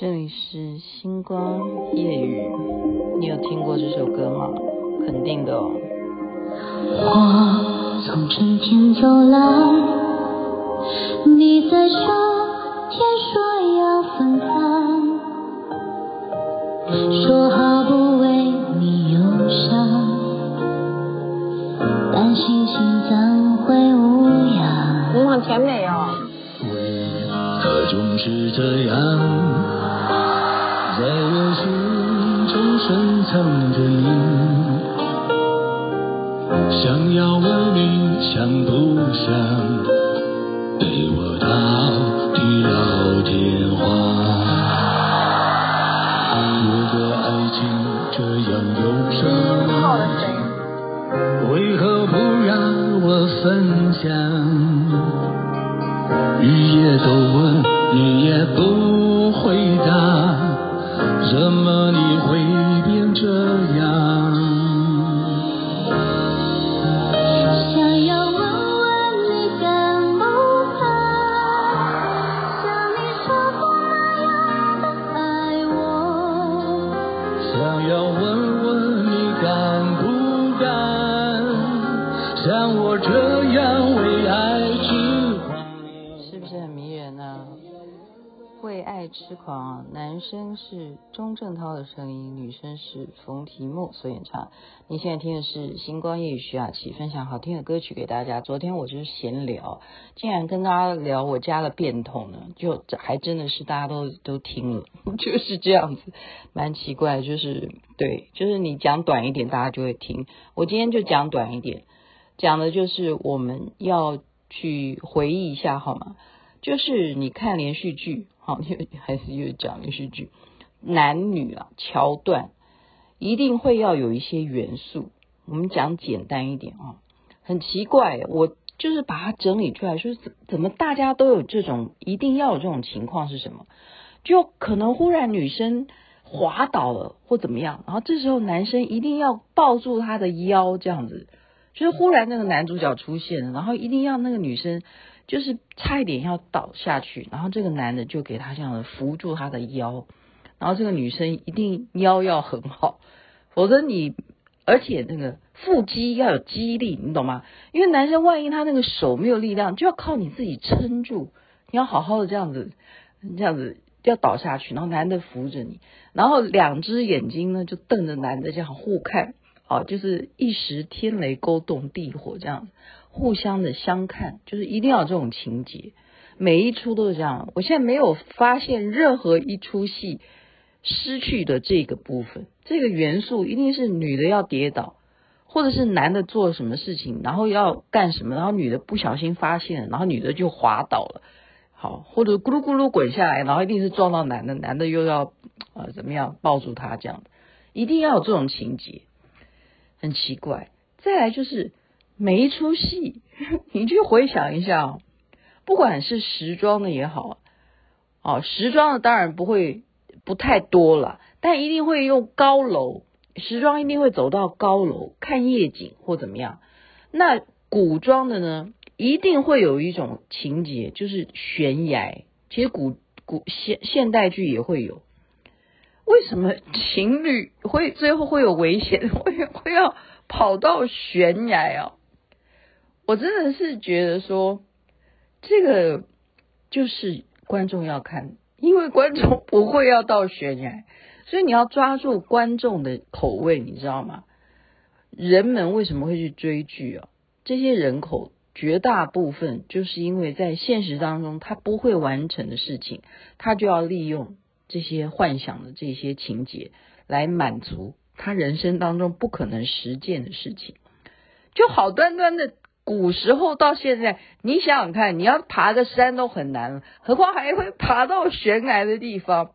这里是星光夜雨，你有听过这首歌吗？肯定的哦。我从春天走来，你在秋天说要分开，说好不为你忧伤，但心情怎会无恙？你往前没有？总是这样？在我心中深藏着你，想要问你想不想陪我到地老天荒？如果爱情这样忧伤为何不让我分享？日夜都问，你也不回答。怎么你会变这样？想要问问你敢不敢像你说过那样的爱我？想要问问你敢不敢像我这样为爱痴狂？是不是很迷人呢、啊？为爱痴狂，男生是钟镇涛的声音，女生是冯提莫所演唱。你现在听的是星光夜雨徐雅琪分享好听的歌曲给大家。昨天我就是闲聊，竟然跟大家聊我家的变通呢，就还真的是大家都都听了，就是这样子，蛮奇怪。就是对，就是你讲短一点，大家就会听。我今天就讲短一点，讲的就是我们要去回忆一下，好吗？就是你看连续剧。好，又 还是又讲连续剧，男女啊桥段一定会要有一些元素。我们讲简单一点啊，很奇怪，我就是把它整理出来，说怎怎么大家都有这种一定要有这种情况是什么？就可能忽然女生滑倒了或怎么样，然后这时候男生一定要抱住她的腰，这样子，就是忽然那个男主角出现，然后一定要那个女生。就是差一点要倒下去，然后这个男的就给他这样的扶住他的腰，然后这个女生一定腰要很好，否则你而且那个腹肌要有肌力，你懂吗？因为男生万一他那个手没有力量，就要靠你自己撑住，你要好好的这样子，这样子要倒下去，然后男的扶着你，然后两只眼睛呢就瞪着男的这样互看，啊，就是一时天雷勾动地火这样。互相的相看，就是一定要有这种情节，每一出都是这样。我现在没有发现任何一出戏失去的这个部分，这个元素一定是女的要跌倒，或者是男的做什么事情，然后要干什么，然后女的不小心发现，然后女的就滑倒了，好，或者咕噜咕噜滚下来，然后一定是撞到男的，男的又要呃怎么样抱住她这样的，一定要有这种情节，很奇怪。再来就是。每一出戏，你去回想一下哦，不管是时装的也好，哦，时装的当然不会不太多了，但一定会用高楼，时装一定会走到高楼看夜景或怎么样。那古装的呢，一定会有一种情节，就是悬崖。其实古古现现代剧也会有。为什么情侣会最后会有危险，会会要跑到悬崖啊？我真的是觉得说，这个就是观众要看，因为观众不会要到悬崖，所以你要抓住观众的口味，你知道吗？人们为什么会去追剧啊？这些人口绝大部分就是因为在现实当中他不会完成的事情，他就要利用这些幻想的这些情节来满足他人生当中不可能实践的事情，就好端端的。古时候到现在，你想想看，你要爬个山都很难，何况还会爬到悬崖的地方。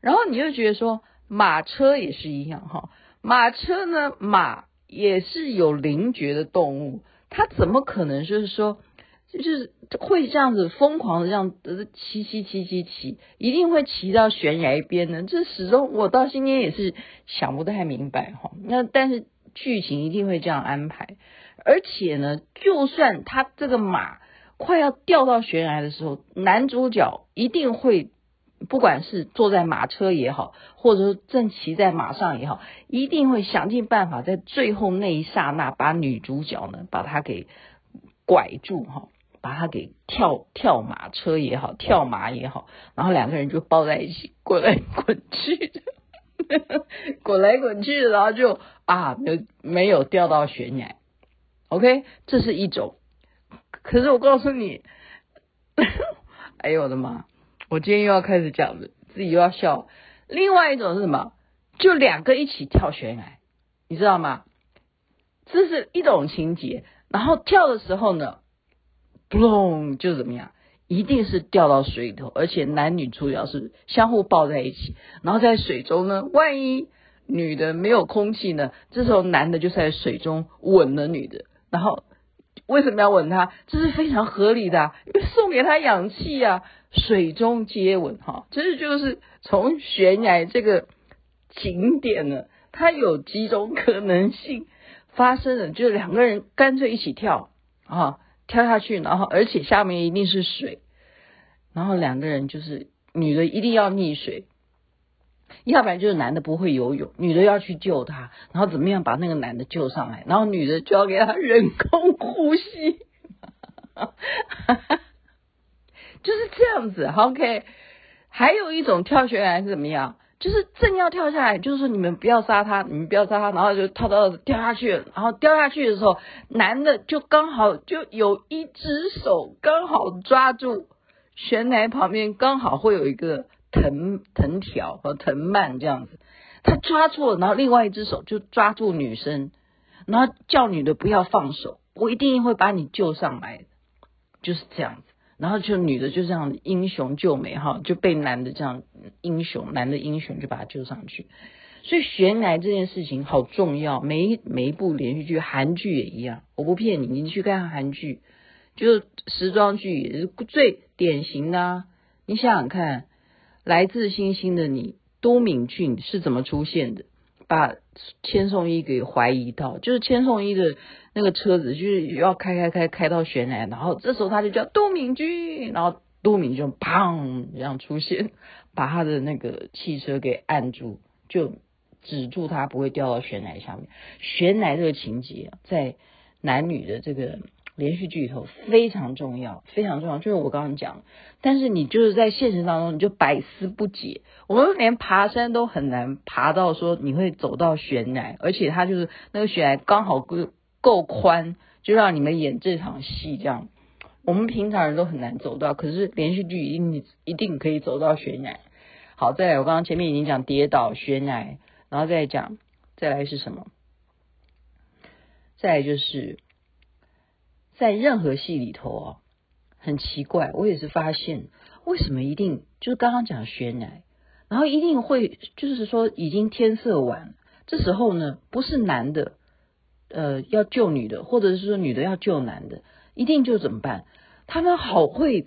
然后你就觉得说，马车也是一样哈，马车呢，马也是有灵觉的动物，它怎么可能就是说，就是会这样子疯狂的这样子骑骑骑骑骑，一定会骑到悬崖边呢？这始终我到今天也是想不太明白哈。那但是剧情一定会这样安排。而且呢，就算他这个马快要掉到悬崖的时候，男主角一定会不管是坐在马车也好，或者说正骑在马上也好，一定会想尽办法在最后那一刹那把女主角呢，把她给拐住哈，把她给跳跳马车也好，跳马也好，然后两个人就抱在一起滚来滚去的，滚来滚去，然后就啊，没没有掉到悬崖。OK，这是一种。可是我告诉你，哎呦我的妈！我今天又要开始讲了，自己又要笑。另外一种是什么？就两个一起跳悬崖，你知道吗？这是一种情节。然后跳的时候呢，嘣，就怎么样？一定是掉到水里头，而且男女主角是相互抱在一起。然后在水中呢，万一女的没有空气呢，这时候男的就在水中吻了女的。然后为什么要吻他？这是非常合理的啊，因为送给他氧气啊。水中接吻，哈，这就是从悬崖这个景点呢，它有几种可能性发生的，就是两个人干脆一起跳啊，跳下去，然后而且下面一定是水，然后两个人就是女的一定要溺水，要不然就是男的不会游泳，女的要去救他，然后怎么样把那个男的救上来，然后女的就要给他人工呼吸。就是这样子，OK。还有一种跳悬崖是怎么样？就是正要跳下来，就是说你们不要杀他，你们不要杀他，然后就跳到掉下去。然后掉下去的时候，男的就刚好就有一只手刚好抓住悬崖旁边，刚好会有一个藤藤条和藤蔓这样子，他抓住了，然后另外一只手就抓住女生，然后叫女的不要放手，我一定会把你救上来，就是这样子。然后就女的就这样英雄救美哈，就被男的这样英雄，男的英雄就把她救上去。所以悬崖这件事情好重要，每一每一部连续剧，韩剧也一样，我不骗你，你去看韩剧，就时装剧也是最典型的啊。你想想看，来自星星的你，都敏俊是怎么出现的？把千颂伊给怀疑到，就是千颂伊的。那个车子就是要开开开开到悬崖，然后这时候他就叫都敏俊，然后都敏俊砰这样出现，把他的那个汽车给按住，就止住他不会掉到悬崖下面。悬崖这个情节在男女的这个连续剧里头非常重要，非常重要，就是我刚刚讲。但是你就是在现实当中你就百思不解，我们连爬山都很难爬到说你会走到悬崖，而且他就是那个悬崖刚好够。够宽，就让你们演这场戏这样。我们平常人都很难走到，可是连续剧一定一定可以走到悬崖。好，再来，我刚刚前面已经讲跌倒悬崖，然后再讲，再来是什么？再来就是在任何戏里头哦，很奇怪，我也是发现为什么一定就是刚刚讲悬崖，然后一定会就是说已经天色晚，这时候呢不是男的。呃，要救女的，或者是说女的要救男的，一定就怎么办？他们好会，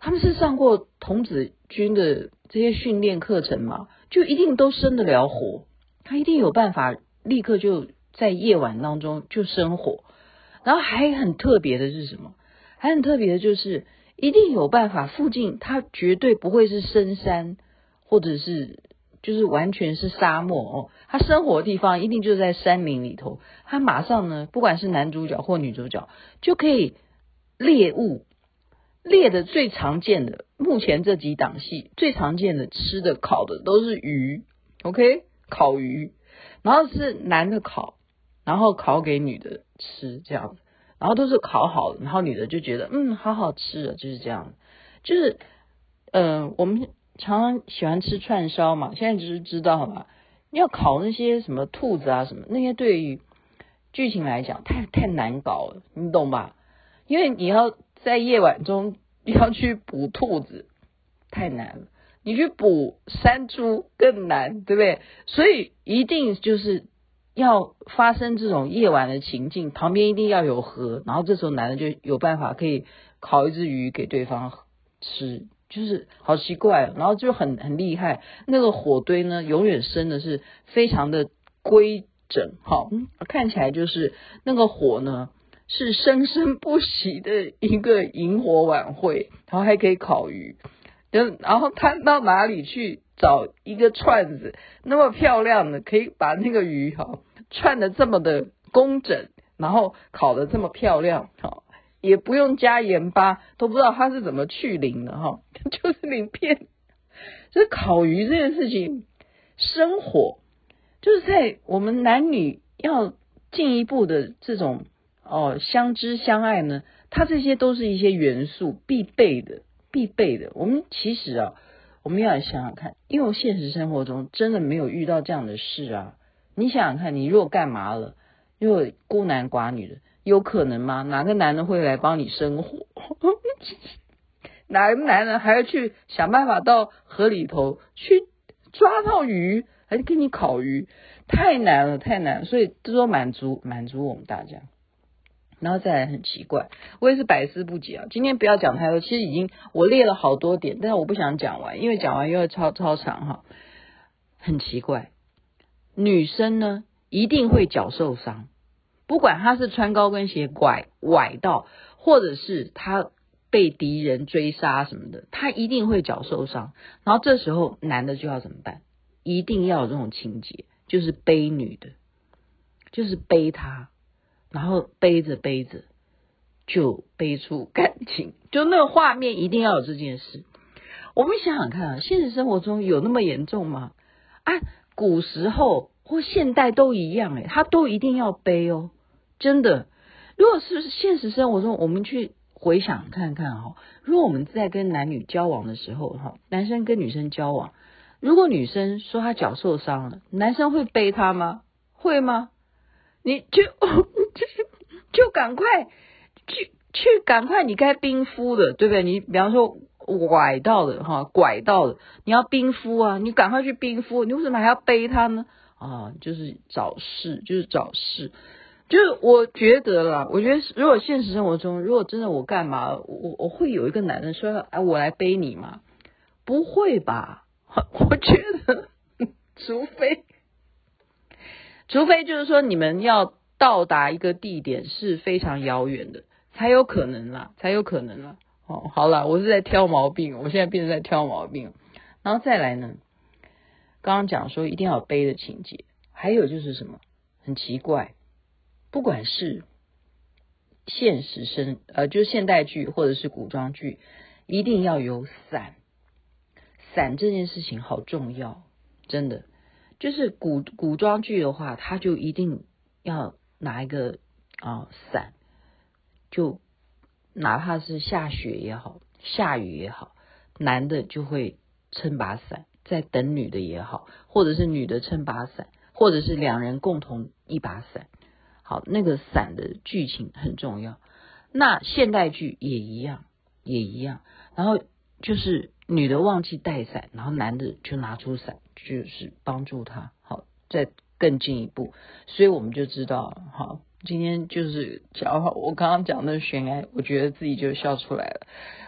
他们是上过童子军的这些训练课程嘛，就一定都生得了火，他一定有办法立刻就在夜晚当中就生火。然后还很特别的是什么？还很特别的就是一定有办法，附近它绝对不会是深山，或者是。就是完全是沙漠哦，他生活的地方一定就在山林里头。他马上呢，不管是男主角或女主角，就可以猎物，猎的最常见的，目前这几档戏最常见的吃的烤的都是鱼，OK，烤鱼，然后是男的烤，然后烤给女的吃这样，然后都是烤好的，然后女的就觉得嗯，好好吃啊，就是这样，就是嗯、我们。常常喜欢吃串烧嘛，现在只是知道嘛，你要烤那些什么兔子啊什么，那些对于剧情来讲太太难搞了，你懂吧？因为你要在夜晚中要去捕兔子，太难了，你去捕山猪更难，对不对？所以一定就是要发生这种夜晚的情境，旁边一定要有河，然后这时候男的就有办法可以烤一只鱼给对方吃。就是好奇怪，然后就很很厉害。那个火堆呢，永远生的是非常的规整，哈，看起来就是那个火呢是生生不息的一个萤火晚会，然后还可以烤鱼，就然后他到哪里去找一个串子那么漂亮的，可以把那个鱼哈串的这么的工整，然后烤的这么漂亮，哈，也不用加盐巴，都不知道他是怎么去鳞的哈，就是鳞片。所以烤鱼这件事情，生火就是在我们男女要进一步的这种哦相知相爱呢，它这些都是一些元素必备的。必备的，我们其实啊，我们要来想想看，因为现实生活中真的没有遇到这样的事啊。你想想看，你如果干嘛了，如果孤男寡女的，有可能吗？哪个男的会来帮你生火？哪个男人还要去想办法到河里头去抓到鱼，还给你烤鱼？太难了，太难，所以这都满足满足我们大家。然后再来很奇怪，我也是百思不解啊。今天不要讲太多，其实已经我列了好多点，但是我不想讲完，因为讲完又要超超长哈。很奇怪，女生呢一定会脚受伤，不管她是穿高跟鞋拐崴到，或者是她被敌人追杀什么的，她一定会脚受伤。然后这时候男的就要怎么办？一定要有这种情节，就是背女的，就是背她。然后背着背着就背出感情，就那个画面一定要有这件事。我们想想看啊，现实生活中有那么严重吗？啊，古时候或现代都一样诶，他都一定要背哦，真的。如果是现实生活中，我们去回想看看哈，如果我们在跟男女交往的时候哈，男生跟女生交往，如果女生说她脚受伤了，男生会背她吗？会吗？你就 就赶快去去赶快，你该冰敷的，对不对？你比方说拐到的哈，拐到的，你要冰敷啊，你赶快去冰敷。你为什么还要背他呢？啊，就是找事，就是找事。就是我觉得啦，我觉得如果现实生活中，如果真的我干嘛，我我会有一个男人说，哎，我来背你吗？不会吧？我觉得，除非。除非就是说你们要到达一个地点是非常遥远的，才有可能啦，才有可能啦。哦，好了，我是在挑毛病，我现在变成在挑毛病。然后再来呢，刚刚讲说一定要有背的情节，还有就是什么很奇怪，不管是现实生呃，就是现代剧或者是古装剧，一定要有伞。伞这件事情好重要，真的。就是古古装剧的话，他就一定要拿一个啊伞，就哪怕是下雪也好，下雨也好，男的就会撑把伞在等女的也好，或者是女的撑把伞，或者是两人共同一把伞。好，那个伞的剧情很重要。那现代剧也一样，也一样。然后就是女的忘记带伞，然后男的就拿出伞。就是帮助他，好，再更进一步，所以我们就知道，好，今天就是讲我刚刚讲的悬崖，我觉得自己就笑出来了。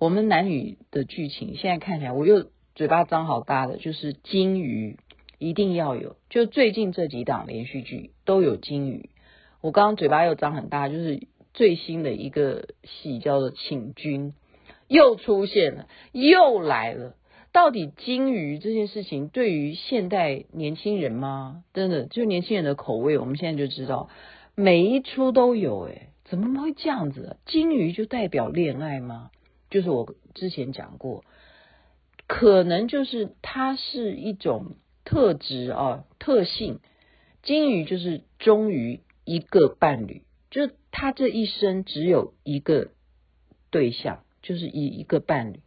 我们男女的剧情现在看起来，我又嘴巴张好大的，就是金鱼一定要有，就最近这几档连续剧都有金鱼。我刚刚嘴巴又张很大，就是最新的一个戏叫做《请君》，又出现了，又来了。到底金鱼这件事情对于现代年轻人吗？真的，就年轻人的口味，我们现在就知道每一出都有。诶，怎么会这样子？金鱼就代表恋爱吗？就是我之前讲过，可能就是它是一种特质啊，特性。金鱼就是忠于一个伴侣，就他这一生只有一个对象，就是一一个伴侣。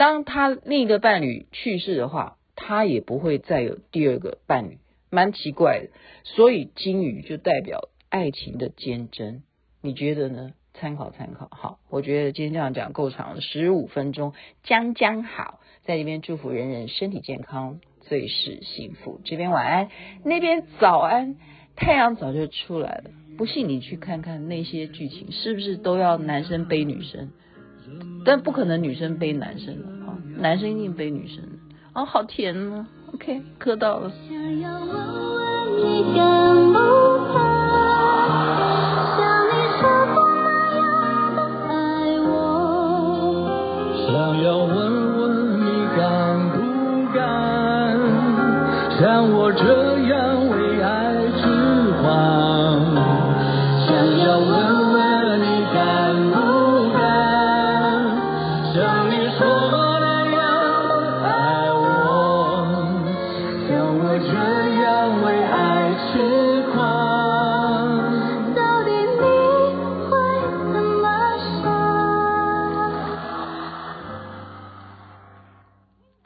当他另一个伴侣去世的话，他也不会再有第二个伴侣，蛮奇怪的。所以金鱼就代表爱情的坚贞，你觉得呢？参考参考。好，我觉得今天这样讲够长了，十五分钟将将好，在这边祝福人人身体健康，最是幸福。这边晚安，那边早安，太阳早就出来了。不信你去看看那些剧情，是不是都要男生背女生？但不可能女生背男生的啊，男生一定背女生的哦。好甜呢，ok，磕到了。想要问问你，敢不敢像你傻瓜一样的爱我？想要问问你，敢不敢像我这样为爱痴狂。